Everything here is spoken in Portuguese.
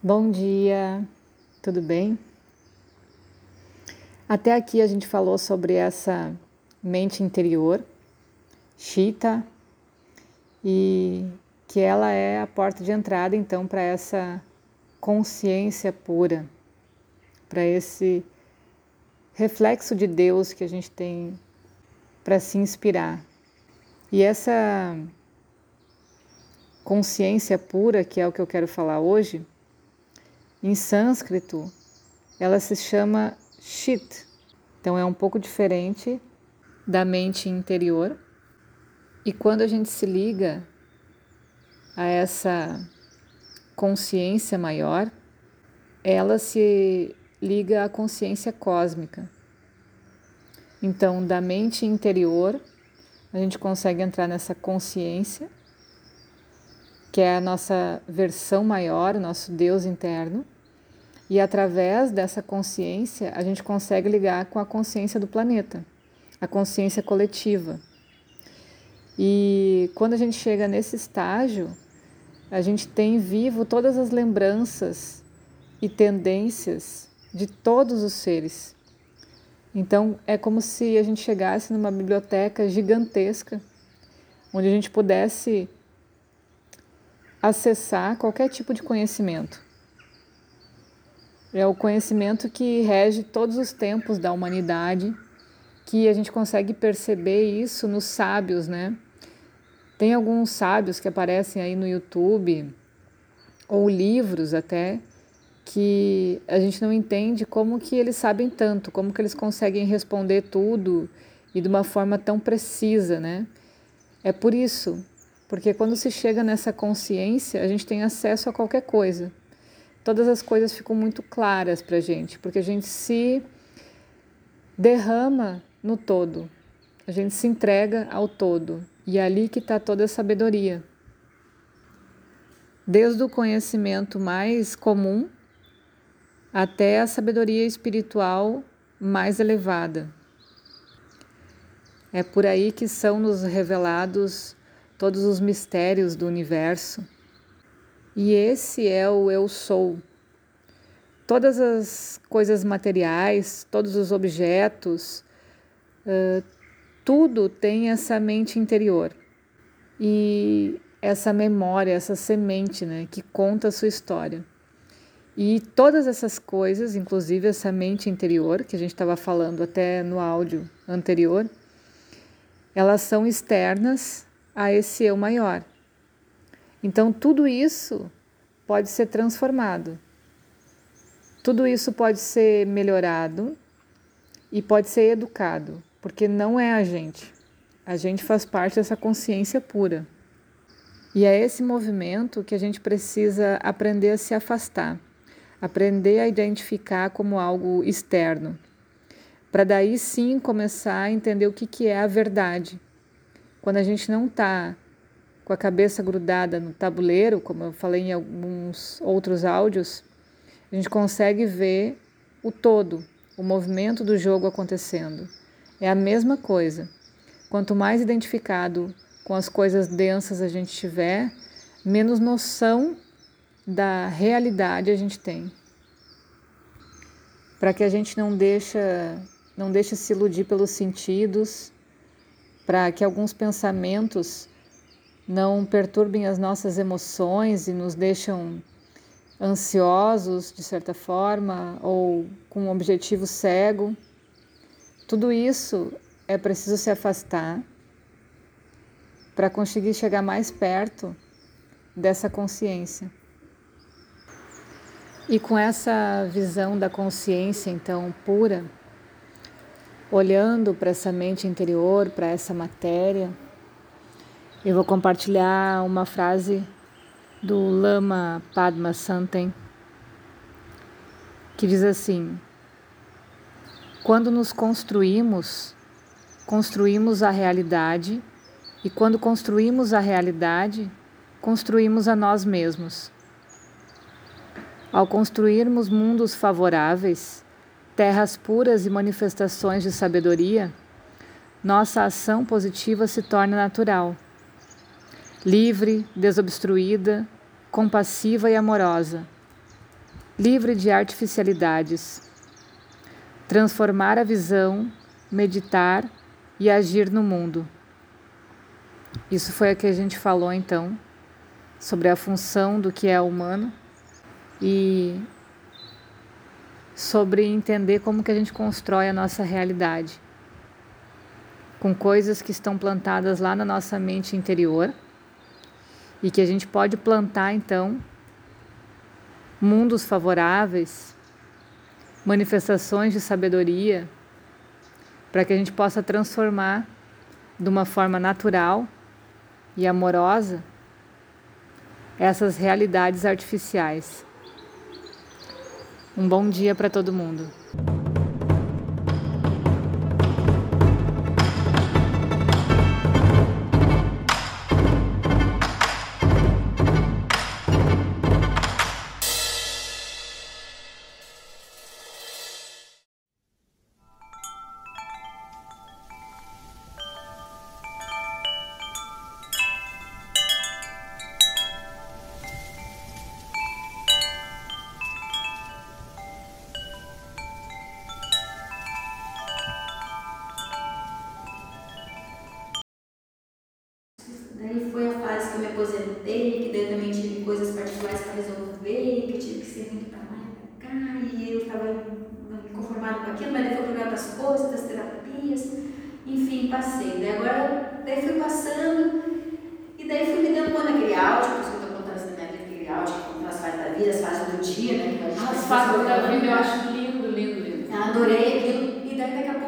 Bom dia, tudo bem? Até aqui a gente falou sobre essa mente interior, Chita, e que ela é a porta de entrada então para essa consciência pura, para esse reflexo de Deus que a gente tem para se inspirar. E essa consciência pura, que é o que eu quero falar hoje, em sânscrito, ela se chama Chit. Então é um pouco diferente da mente interior. E quando a gente se liga a essa consciência maior, ela se liga à consciência cósmica. Então, da mente interior, a gente consegue entrar nessa consciência que é a nossa versão maior, o nosso Deus interno. E através dessa consciência, a gente consegue ligar com a consciência do planeta, a consciência coletiva. E quando a gente chega nesse estágio, a gente tem vivo todas as lembranças e tendências de todos os seres. Então é como se a gente chegasse numa biblioteca gigantesca, onde a gente pudesse acessar qualquer tipo de conhecimento. É o conhecimento que rege todos os tempos da humanidade, que a gente consegue perceber isso nos sábios, né? Tem alguns sábios que aparecem aí no YouTube, ou livros até, que a gente não entende como que eles sabem tanto, como que eles conseguem responder tudo e de uma forma tão precisa, né? É por isso porque quando se chega nessa consciência, a gente tem acesso a qualquer coisa. Todas as coisas ficam muito claras para a gente, porque a gente se derrama no todo, a gente se entrega ao todo, e é ali que está toda a sabedoria. Desde o conhecimento mais comum até a sabedoria espiritual mais elevada. É por aí que são nos revelados todos os mistérios do universo. E esse é o eu sou. Todas as coisas materiais, todos os objetos, uh, tudo tem essa mente interior. E essa memória, essa semente né, que conta a sua história. E todas essas coisas, inclusive essa mente interior, que a gente estava falando até no áudio anterior, elas são externas a esse eu maior. Então, tudo isso pode ser transformado. Tudo isso pode ser melhorado e pode ser educado, porque não é a gente. A gente faz parte dessa consciência pura. E é esse movimento que a gente precisa aprender a se afastar, aprender a identificar como algo externo, para daí sim começar a entender o que, que é a verdade quando a gente não está com a cabeça grudada no tabuleiro, como eu falei em alguns outros áudios, a gente consegue ver o todo, o movimento do jogo acontecendo. É a mesma coisa. Quanto mais identificado com as coisas densas a gente tiver, menos noção da realidade a gente tem. Para que a gente não deixa, não deixe se iludir pelos sentidos, para que alguns pensamentos não perturbem as nossas emoções e nos deixam ansiosos de certa forma ou com um objetivo cego. Tudo isso é preciso se afastar para conseguir chegar mais perto dessa consciência. E com essa visão da consciência então pura, olhando para essa mente interior, para essa matéria, eu vou compartilhar uma frase do Lama Padma Santen que diz assim: Quando nos construímos, construímos a realidade, e quando construímos a realidade, construímos a nós mesmos. Ao construirmos mundos favoráveis, terras puras e manifestações de sabedoria, nossa ação positiva se torna natural, livre, desobstruída, compassiva e amorosa, livre de artificialidades, transformar a visão, meditar e agir no mundo. Isso foi o que a gente falou então sobre a função do que é humano e sobre entender como que a gente constrói a nossa realidade com coisas que estão plantadas lá na nossa mente interior e que a gente pode plantar então mundos favoráveis, manifestações de sabedoria para que a gente possa transformar de uma forma natural e amorosa essas realidades artificiais. Um bom dia para todo mundo. Particulares para resolver, que eu tive que ser muito para lá e para cá, e eu estava conformado com aquilo, mas daí foi por causa das coisas, das terapias, enfim, passei. Daí agora, daí fui passando, e daí fui me dando conta daquele áudio, por isso que eu estou contando essa minha vida, aquele áudio que conta as fases da vida, as fases do dia, né? As fases da vida eu acho lindo, lindo, lindo. Adorei aquilo, e daí daqui a pouco